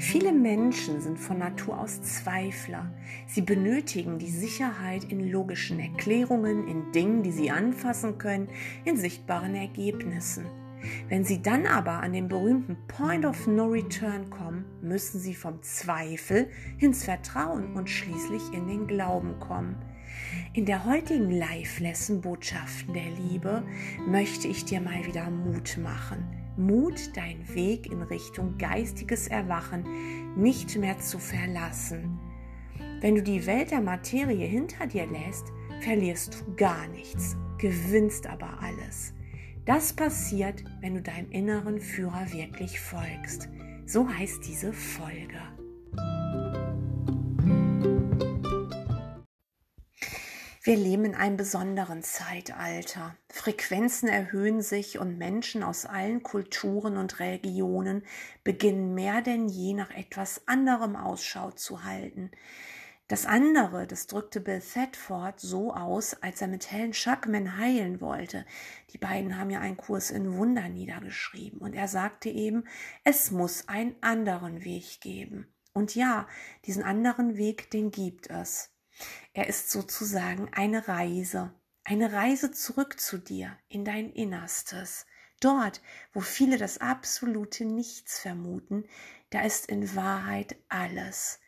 Viele Menschen sind von Natur aus Zweifler. Sie benötigen die Sicherheit in logischen Erklärungen, in Dingen, die sie anfassen können, in sichtbaren Ergebnissen. Wenn sie dann aber an den berühmten Point of No Return kommen, müssen sie vom Zweifel ins Vertrauen und schließlich in den Glauben kommen. In der heutigen Live-Lesson Botschaften der Liebe möchte ich dir mal wieder Mut machen. Mut, deinen Weg in Richtung geistiges Erwachen nicht mehr zu verlassen. Wenn du die Welt der Materie hinter dir lässt, verlierst du gar nichts, gewinnst aber alles. Das passiert, wenn du deinem inneren Führer wirklich folgst. So heißt diese Folge. Wir leben in einem besonderen Zeitalter. Frequenzen erhöhen sich und Menschen aus allen Kulturen und Religionen beginnen mehr denn je nach etwas anderem Ausschau zu halten. Das andere, das drückte Bill Thetford so aus, als er mit Helen Schuckman heilen wollte. Die beiden haben ja einen Kurs in Wunder niedergeschrieben und er sagte eben, es muss einen anderen Weg geben. Und ja, diesen anderen Weg, den gibt es. Er ist sozusagen eine Reise, eine Reise zurück zu dir, in dein Innerstes. Dort, wo viele das absolute Nichts vermuten, da ist in Wahrheit alles.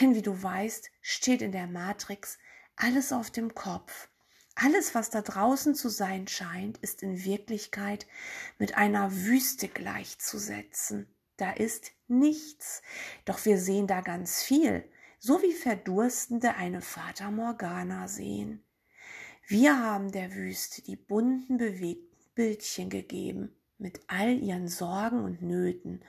Denn wie du weißt, steht in der Matrix alles auf dem Kopf. Alles, was da draußen zu sein scheint, ist in Wirklichkeit mit einer Wüste gleichzusetzen. Da ist nichts. Doch wir sehen da ganz viel, so wie Verdurstende eine Fata Morgana sehen. Wir haben der Wüste die bunten, bewegten Bildchen gegeben, mit all ihren Sorgen und Nöten,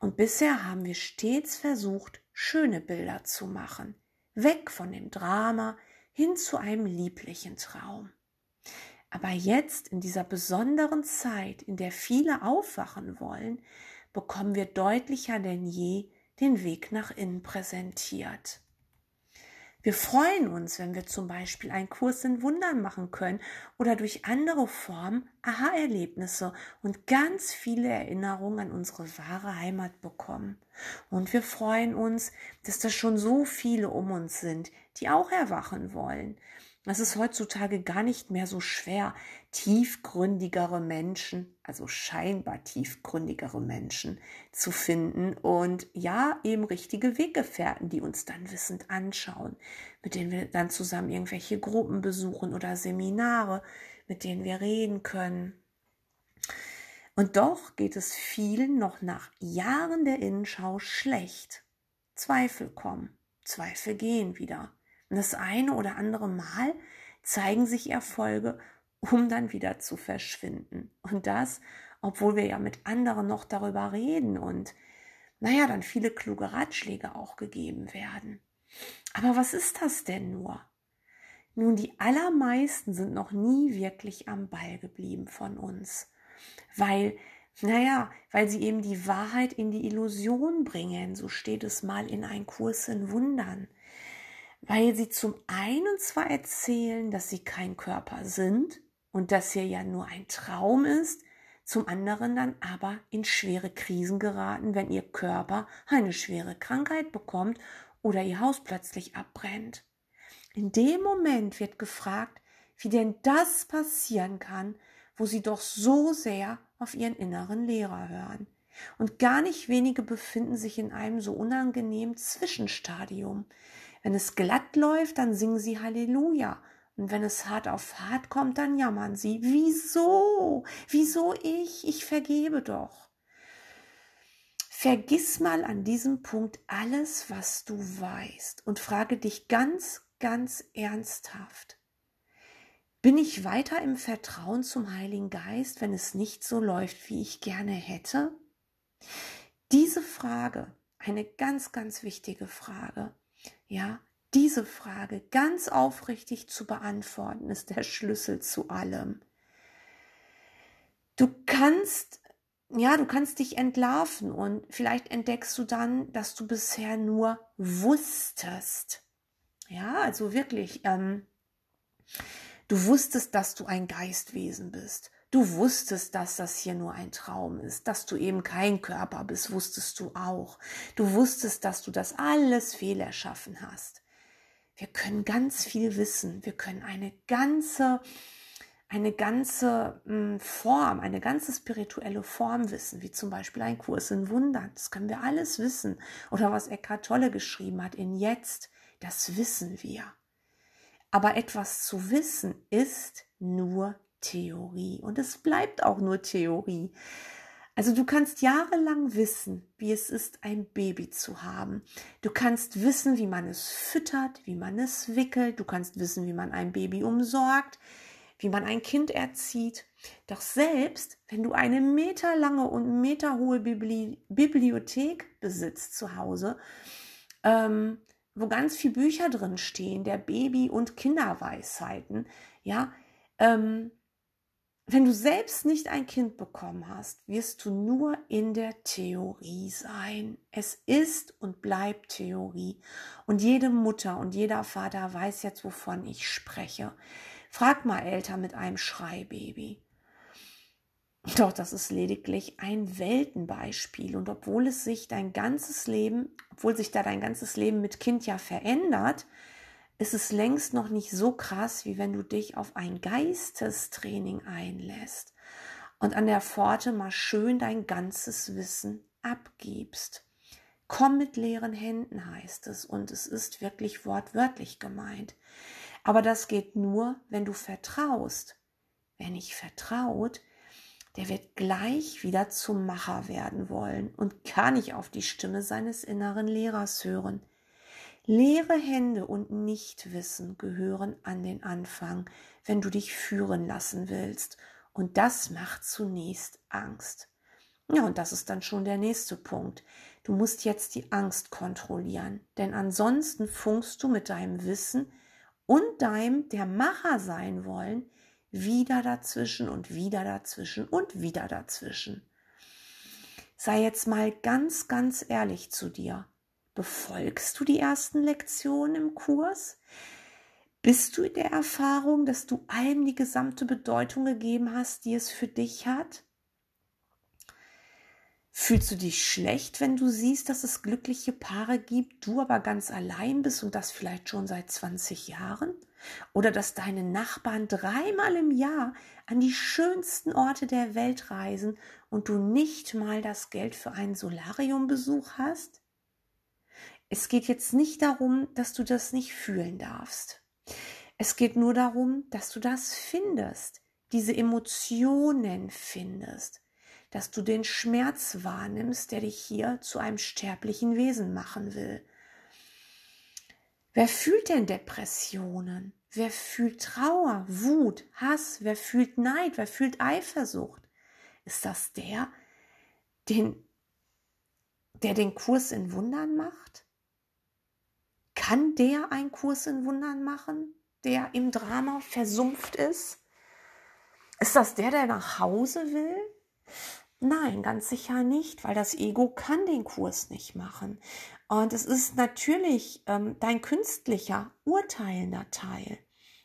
und bisher haben wir stets versucht, schöne Bilder zu machen, weg von dem Drama hin zu einem lieblichen Traum. Aber jetzt, in dieser besonderen Zeit, in der viele aufwachen wollen, bekommen wir deutlicher denn je den Weg nach innen präsentiert. Wir freuen uns, wenn wir zum Beispiel einen Kurs in Wundern machen können oder durch andere Formen Aha-Erlebnisse und ganz viele Erinnerungen an unsere wahre Heimat bekommen. Und wir freuen uns, dass da schon so viele um uns sind, die auch erwachen wollen. Es ist heutzutage gar nicht mehr so schwer, tiefgründigere Menschen, also scheinbar tiefgründigere Menschen zu finden und ja, eben richtige Weggefährten, die uns dann wissend anschauen, mit denen wir dann zusammen irgendwelche Gruppen besuchen oder Seminare, mit denen wir reden können. Und doch geht es vielen noch nach Jahren der Innenschau schlecht. Zweifel kommen, Zweifel gehen wieder. Das eine oder andere Mal zeigen sich Erfolge, um dann wieder zu verschwinden. Und das, obwohl wir ja mit anderen noch darüber reden und naja, dann viele kluge Ratschläge auch gegeben werden. Aber was ist das denn nur? Nun, die allermeisten sind noch nie wirklich am Ball geblieben von uns, weil, naja, weil sie eben die Wahrheit in die Illusion bringen, so steht es mal in ein Kurs in Wundern weil sie zum einen zwar erzählen, dass sie kein Körper sind und dass hier ja nur ein Traum ist, zum anderen dann aber in schwere Krisen geraten, wenn ihr Körper eine schwere Krankheit bekommt oder ihr Haus plötzlich abbrennt. In dem Moment wird gefragt, wie denn das passieren kann, wo sie doch so sehr auf ihren inneren Lehrer hören. Und gar nicht wenige befinden sich in einem so unangenehmen Zwischenstadium, wenn es glatt läuft, dann singen sie Halleluja. Und wenn es hart auf hart kommt, dann jammern sie. Wieso? Wieso ich? Ich vergebe doch. Vergiss mal an diesem Punkt alles, was du weißt und frage dich ganz, ganz ernsthaft. Bin ich weiter im Vertrauen zum Heiligen Geist, wenn es nicht so läuft, wie ich gerne hätte? Diese Frage, eine ganz, ganz wichtige Frage, ja, diese Frage ganz aufrichtig zu beantworten, ist der Schlüssel zu allem. Du kannst, ja, du kannst dich entlarven und vielleicht entdeckst du dann, dass du bisher nur wusstest. Ja, also wirklich, ähm, du wusstest, dass du ein Geistwesen bist. Du wusstest, dass das hier nur ein Traum ist, dass du eben kein Körper bist, wusstest du auch. Du wusstest, dass du das alles fehlerschaffen hast. Wir können ganz viel wissen. Wir können eine ganze, eine ganze hm, Form, eine ganze spirituelle Form wissen, wie zum Beispiel ein Kurs in Wundern. Das können wir alles wissen. Oder was Eckhart Tolle geschrieben hat in Jetzt, das wissen wir. Aber etwas zu wissen ist nur Theorie und es bleibt auch nur Theorie. Also du kannst jahrelang wissen, wie es ist, ein Baby zu haben. Du kannst wissen, wie man es füttert, wie man es wickelt. Du kannst wissen, wie man ein Baby umsorgt, wie man ein Kind erzieht. Doch selbst wenn du eine meterlange und meterhohe Bibli Bibliothek besitzt zu Hause, ähm, wo ganz viele Bücher drin stehen, der Baby- und Kinderweisheiten, ja, ähm, wenn du selbst nicht ein Kind bekommen hast, wirst du nur in der Theorie sein. Es ist und bleibt Theorie. Und jede Mutter und jeder Vater weiß jetzt, wovon ich spreche. Frag mal Eltern mit einem Schreibaby. Doch das ist lediglich ein Weltenbeispiel. Und obwohl es sich dein ganzes Leben, obwohl sich da dein ganzes Leben mit Kind ja verändert, ist es längst noch nicht so krass, wie wenn du dich auf ein Geistestraining einlässt und an der Pforte mal schön dein ganzes Wissen abgibst. Komm mit leeren Händen heißt es und es ist wirklich wortwörtlich gemeint. Aber das geht nur, wenn du vertraust. Wer nicht vertraut, der wird gleich wieder zum Macher werden wollen und kann nicht auf die Stimme seines inneren Lehrers hören. Leere Hände und Nichtwissen gehören an den Anfang, wenn du dich führen lassen willst. Und das macht zunächst Angst. Ja, und das ist dann schon der nächste Punkt. Du musst jetzt die Angst kontrollieren, denn ansonsten funkst du mit deinem Wissen und deinem der Macher sein wollen wieder dazwischen und wieder dazwischen und wieder dazwischen. Sei jetzt mal ganz, ganz ehrlich zu dir. Befolgst du die ersten Lektionen im Kurs? Bist du in der Erfahrung, dass du allem die gesamte Bedeutung gegeben hast, die es für dich hat? Fühlst du dich schlecht, wenn du siehst, dass es glückliche Paare gibt, du aber ganz allein bist und das vielleicht schon seit 20 Jahren? Oder dass deine Nachbarn dreimal im Jahr an die schönsten Orte der Welt reisen und du nicht mal das Geld für einen Solariumbesuch hast? Es geht jetzt nicht darum, dass du das nicht fühlen darfst. Es geht nur darum, dass du das findest, diese Emotionen findest, dass du den Schmerz wahrnimmst, der dich hier zu einem sterblichen Wesen machen will. Wer fühlt denn Depressionen? Wer fühlt Trauer, Wut, Hass? Wer fühlt Neid? Wer fühlt Eifersucht? Ist das der, den, der den Kurs in Wundern macht? Kann der einen Kurs in Wundern machen, der im Drama versumpft ist? Ist das der, der nach Hause will? Nein, ganz sicher nicht, weil das Ego kann den Kurs nicht machen. Und es ist natürlich ähm, dein künstlicher, urteilender Teil.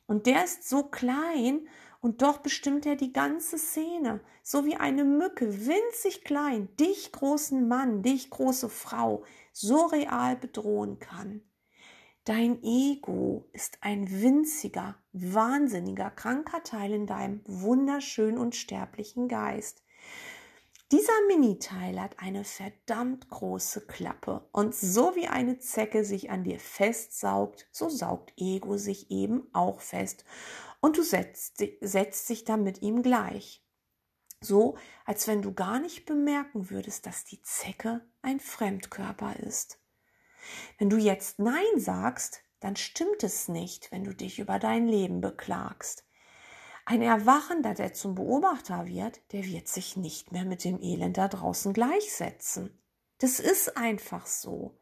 Und der ist so klein und doch bestimmt er die ganze Szene. So wie eine Mücke, winzig klein, dich großen Mann, dich große Frau, so real bedrohen kann. Dein Ego ist ein winziger, wahnsinniger, kranker Teil in deinem wunderschönen und sterblichen Geist. Dieser Mini-Teil hat eine verdammt große Klappe und so wie eine Zecke sich an dir festsaugt, so saugt Ego sich eben auch fest und du setzt, setzt sich dann mit ihm gleich. So, als wenn du gar nicht bemerken würdest, dass die Zecke ein Fremdkörper ist. Wenn du jetzt Nein sagst, dann stimmt es nicht, wenn du dich über dein Leben beklagst. Ein Erwachender, der zum Beobachter wird, der wird sich nicht mehr mit dem Elend da draußen gleichsetzen. Das ist einfach so.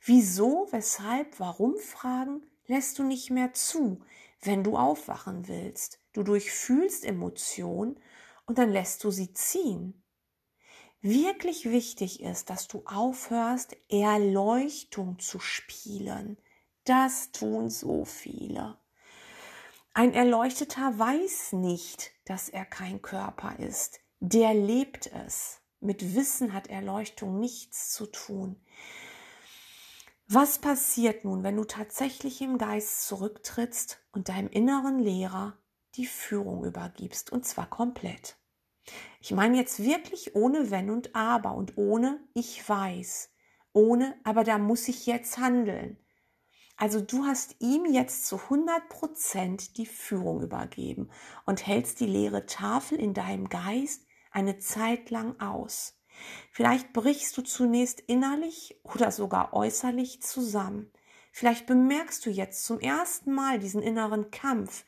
Wieso, weshalb, warum Fragen lässt du nicht mehr zu, wenn du aufwachen willst. Du durchfühlst Emotionen und dann lässt du sie ziehen wirklich wichtig ist, dass du aufhörst, Erleuchtung zu spielen. Das tun so viele. Ein Erleuchteter weiß nicht, dass er kein Körper ist. Der lebt es. Mit Wissen hat Erleuchtung nichts zu tun. Was passiert nun, wenn du tatsächlich im Geist zurücktrittst und deinem inneren Lehrer die Führung übergibst, und zwar komplett? Ich meine jetzt wirklich ohne Wenn und Aber und ohne Ich weiß, ohne Aber da muss ich jetzt handeln. Also du hast ihm jetzt zu 100 Prozent die Führung übergeben und hältst die leere Tafel in deinem Geist eine Zeit lang aus. Vielleicht brichst du zunächst innerlich oder sogar äußerlich zusammen. Vielleicht bemerkst du jetzt zum ersten Mal diesen inneren Kampf,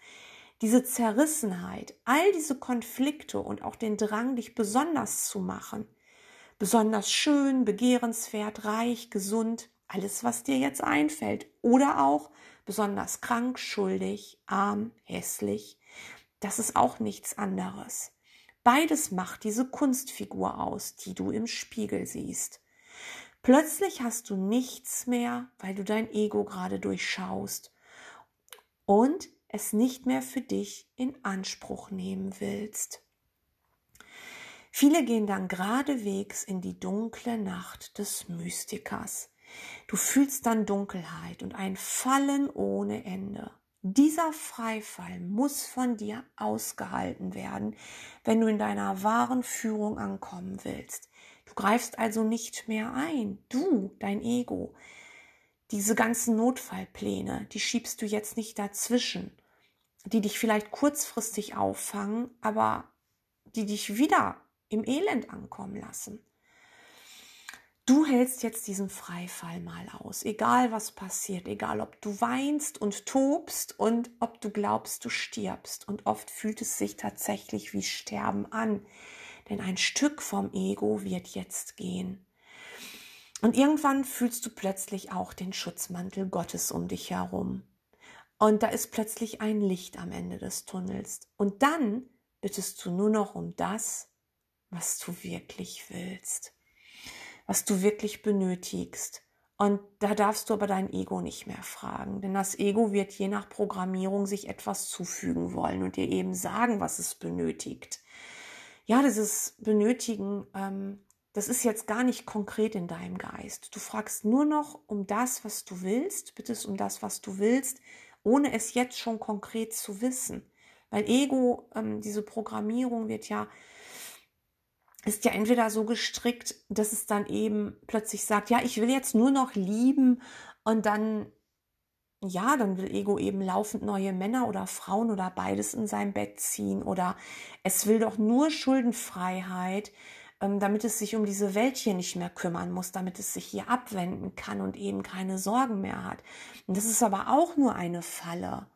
diese Zerrissenheit, all diese Konflikte und auch den Drang, dich besonders zu machen. Besonders schön, begehrenswert, reich, gesund, alles, was dir jetzt einfällt. Oder auch besonders krank, schuldig, arm, hässlich. Das ist auch nichts anderes. Beides macht diese Kunstfigur aus, die du im Spiegel siehst. Plötzlich hast du nichts mehr, weil du dein Ego gerade durchschaust und es nicht mehr für dich in Anspruch nehmen willst. Viele gehen dann geradewegs in die dunkle Nacht des Mystikers. Du fühlst dann Dunkelheit und ein Fallen ohne Ende. Dieser Freifall muss von dir ausgehalten werden, wenn du in deiner wahren Führung ankommen willst. Du greifst also nicht mehr ein. Du, dein Ego. Diese ganzen Notfallpläne, die schiebst du jetzt nicht dazwischen, die dich vielleicht kurzfristig auffangen, aber die dich wieder im Elend ankommen lassen. Du hältst jetzt diesen Freifall mal aus, egal was passiert, egal ob du weinst und tobst und ob du glaubst, du stirbst. Und oft fühlt es sich tatsächlich wie Sterben an, denn ein Stück vom Ego wird jetzt gehen. Und irgendwann fühlst du plötzlich auch den Schutzmantel Gottes um dich herum. Und da ist plötzlich ein Licht am Ende des Tunnels. Und dann bittest du nur noch um das, was du wirklich willst was du wirklich benötigst. Und da darfst du aber dein Ego nicht mehr fragen, denn das Ego wird je nach Programmierung sich etwas zufügen wollen und dir eben sagen, was es benötigt. Ja, dieses Benötigen, ähm, das ist jetzt gar nicht konkret in deinem Geist. Du fragst nur noch um das, was du willst, bittest um das, was du willst, ohne es jetzt schon konkret zu wissen. Weil Ego, ähm, diese Programmierung wird ja ist ja entweder so gestrickt, dass es dann eben plötzlich sagt, ja, ich will jetzt nur noch lieben und dann, ja, dann will Ego eben laufend neue Männer oder Frauen oder beides in sein Bett ziehen oder es will doch nur Schuldenfreiheit, damit es sich um diese Welt hier nicht mehr kümmern muss, damit es sich hier abwenden kann und eben keine Sorgen mehr hat. Und das ist aber auch nur eine Falle.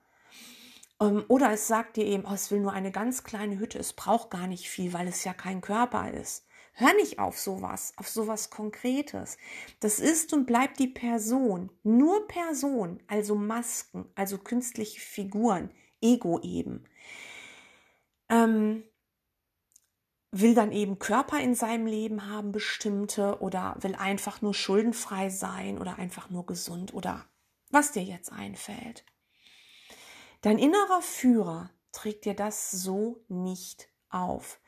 Ähm, oder es sagt dir eben, oh, es will nur eine ganz kleine Hütte, es braucht gar nicht viel, weil es ja kein Körper ist. Hör nicht auf sowas, auf sowas Konkretes. Das ist und bleibt die Person. Nur Person, also Masken, also künstliche Figuren, Ego eben. Ähm, will dann eben Körper in seinem Leben haben, bestimmte, oder will einfach nur schuldenfrei sein oder einfach nur gesund oder was dir jetzt einfällt. Dein innerer Führer trägt dir das so nicht auf.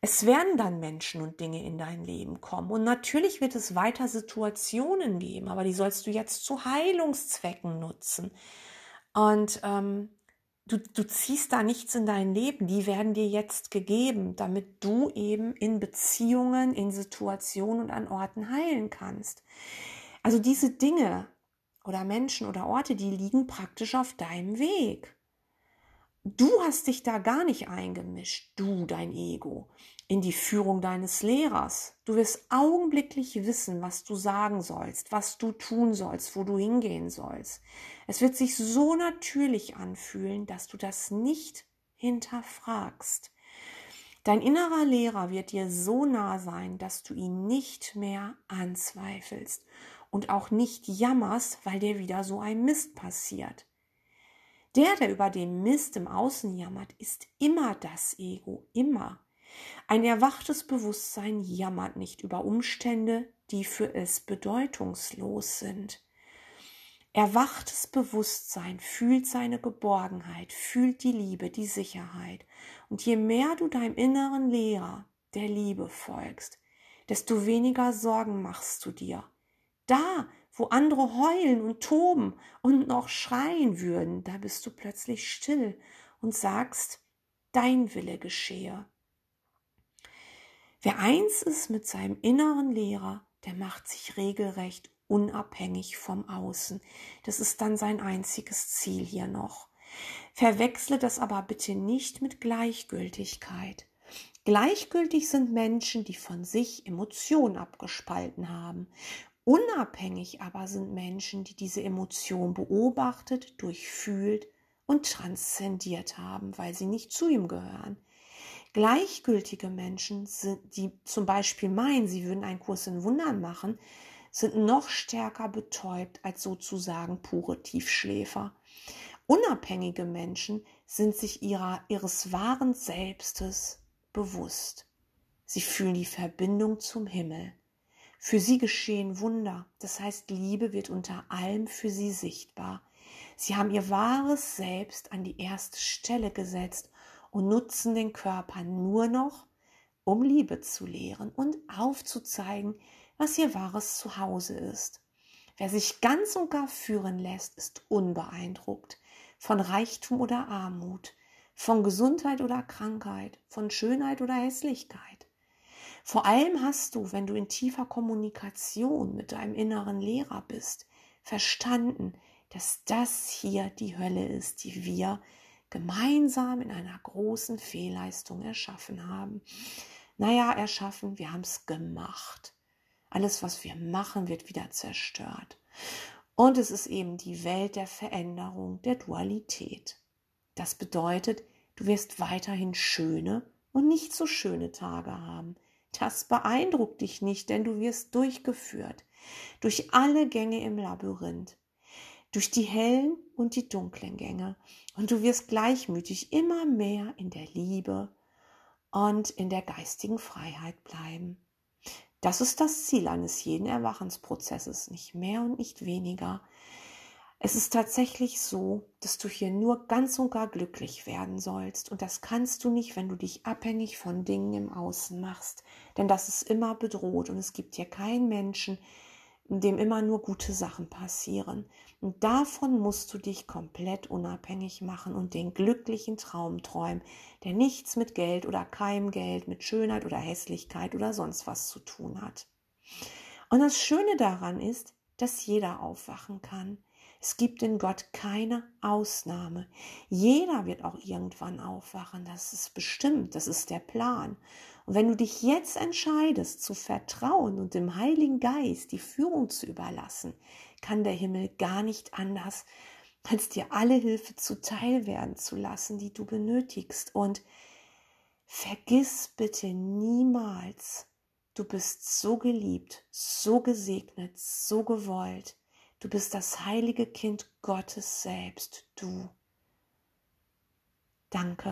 Es werden dann Menschen und Dinge in dein Leben kommen. Und natürlich wird es weiter Situationen geben, aber die sollst du jetzt zu Heilungszwecken nutzen. Und ähm, du, du ziehst da nichts in dein Leben. Die werden dir jetzt gegeben, damit du eben in Beziehungen, in Situationen und an Orten heilen kannst. Also diese Dinge, oder Menschen oder Orte, die liegen praktisch auf deinem Weg. Du hast dich da gar nicht eingemischt, du, dein Ego, in die Führung deines Lehrers. Du wirst augenblicklich wissen, was du sagen sollst, was du tun sollst, wo du hingehen sollst. Es wird sich so natürlich anfühlen, dass du das nicht hinterfragst. Dein innerer Lehrer wird dir so nah sein, dass du ihn nicht mehr anzweifelst und auch nicht jammerst, weil dir wieder so ein Mist passiert. Der, der über den Mist im Außen jammert, ist immer das Ego, immer. Ein erwachtes Bewusstsein jammert nicht über Umstände, die für es bedeutungslos sind. Erwachtes Bewusstsein fühlt seine Geborgenheit, fühlt die Liebe, die Sicherheit. Und je mehr du deinem inneren Lehrer der Liebe folgst, desto weniger Sorgen machst du dir. Da, wo andere heulen und toben und noch schreien würden, da bist du plötzlich still und sagst, dein Wille geschehe. Wer eins ist mit seinem inneren Lehrer, der macht sich regelrecht unabhängig vom Außen. Das ist dann sein einziges Ziel hier noch. Verwechsle das aber bitte nicht mit Gleichgültigkeit. Gleichgültig sind Menschen, die von sich Emotionen abgespalten haben. Unabhängig aber sind Menschen, die diese Emotion beobachtet, durchfühlt und transzendiert haben, weil sie nicht zu ihm gehören. Gleichgültige Menschen sind, die zum Beispiel meinen, sie würden einen Kurs in Wundern machen, sind noch stärker betäubt als sozusagen pure Tiefschläfer. Unabhängige Menschen sind sich ihrer, ihres wahren Selbstes bewusst. Sie fühlen die Verbindung zum Himmel. Für sie geschehen Wunder, das heißt Liebe wird unter allem für sie sichtbar. Sie haben ihr wahres Selbst an die erste Stelle gesetzt und nutzen den Körper nur noch, um Liebe zu lehren und aufzuzeigen, was ihr wahres Zuhause ist. Wer sich ganz und gar führen lässt, ist unbeeindruckt von Reichtum oder Armut, von Gesundheit oder Krankheit, von Schönheit oder Hässlichkeit. Vor allem hast du, wenn du in tiefer Kommunikation mit deinem inneren Lehrer bist, verstanden, dass das hier die Hölle ist, die wir gemeinsam in einer großen Fehlleistung erschaffen haben. Naja, erschaffen, wir haben es gemacht. Alles, was wir machen, wird wieder zerstört. Und es ist eben die Welt der Veränderung, der Dualität. Das bedeutet, du wirst weiterhin schöne und nicht so schöne Tage haben. Das beeindruckt dich nicht, denn du wirst durchgeführt durch alle Gänge im Labyrinth durch die hellen und die dunklen Gänge. Und du wirst gleichmütig immer mehr in der Liebe und in der geistigen Freiheit bleiben. Das ist das Ziel eines jeden Erwachensprozesses, nicht mehr und nicht weniger. Es ist tatsächlich so, dass du hier nur ganz und gar glücklich werden sollst. Und das kannst du nicht, wenn du dich abhängig von Dingen im Außen machst. Denn das ist immer bedroht und es gibt hier keinen Menschen, in dem immer nur gute Sachen passieren. Und davon musst du dich komplett unabhängig machen und den glücklichen Traum träumen, der nichts mit Geld oder keinem Geld, mit Schönheit oder Hässlichkeit oder sonst was zu tun hat. Und das Schöne daran ist, dass jeder aufwachen kann. Es gibt in Gott keine Ausnahme. Jeder wird auch irgendwann aufwachen. Das ist bestimmt. Das ist der Plan. Und wenn du dich jetzt entscheidest, zu vertrauen und dem Heiligen Geist die Führung zu überlassen, kann der Himmel gar nicht anders, als dir alle Hilfe zuteil werden zu lassen, die du benötigst. Und vergiss bitte niemals, du bist so geliebt, so gesegnet, so gewollt. Du bist das heilige Kind Gottes selbst, du. Danke.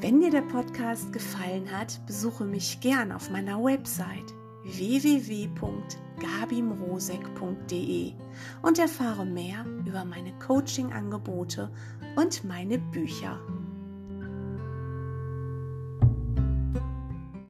Wenn dir der Podcast gefallen hat, besuche mich gern auf meiner Website www.gabimrosek.de und erfahre mehr über meine Coaching-Angebote und meine Bücher.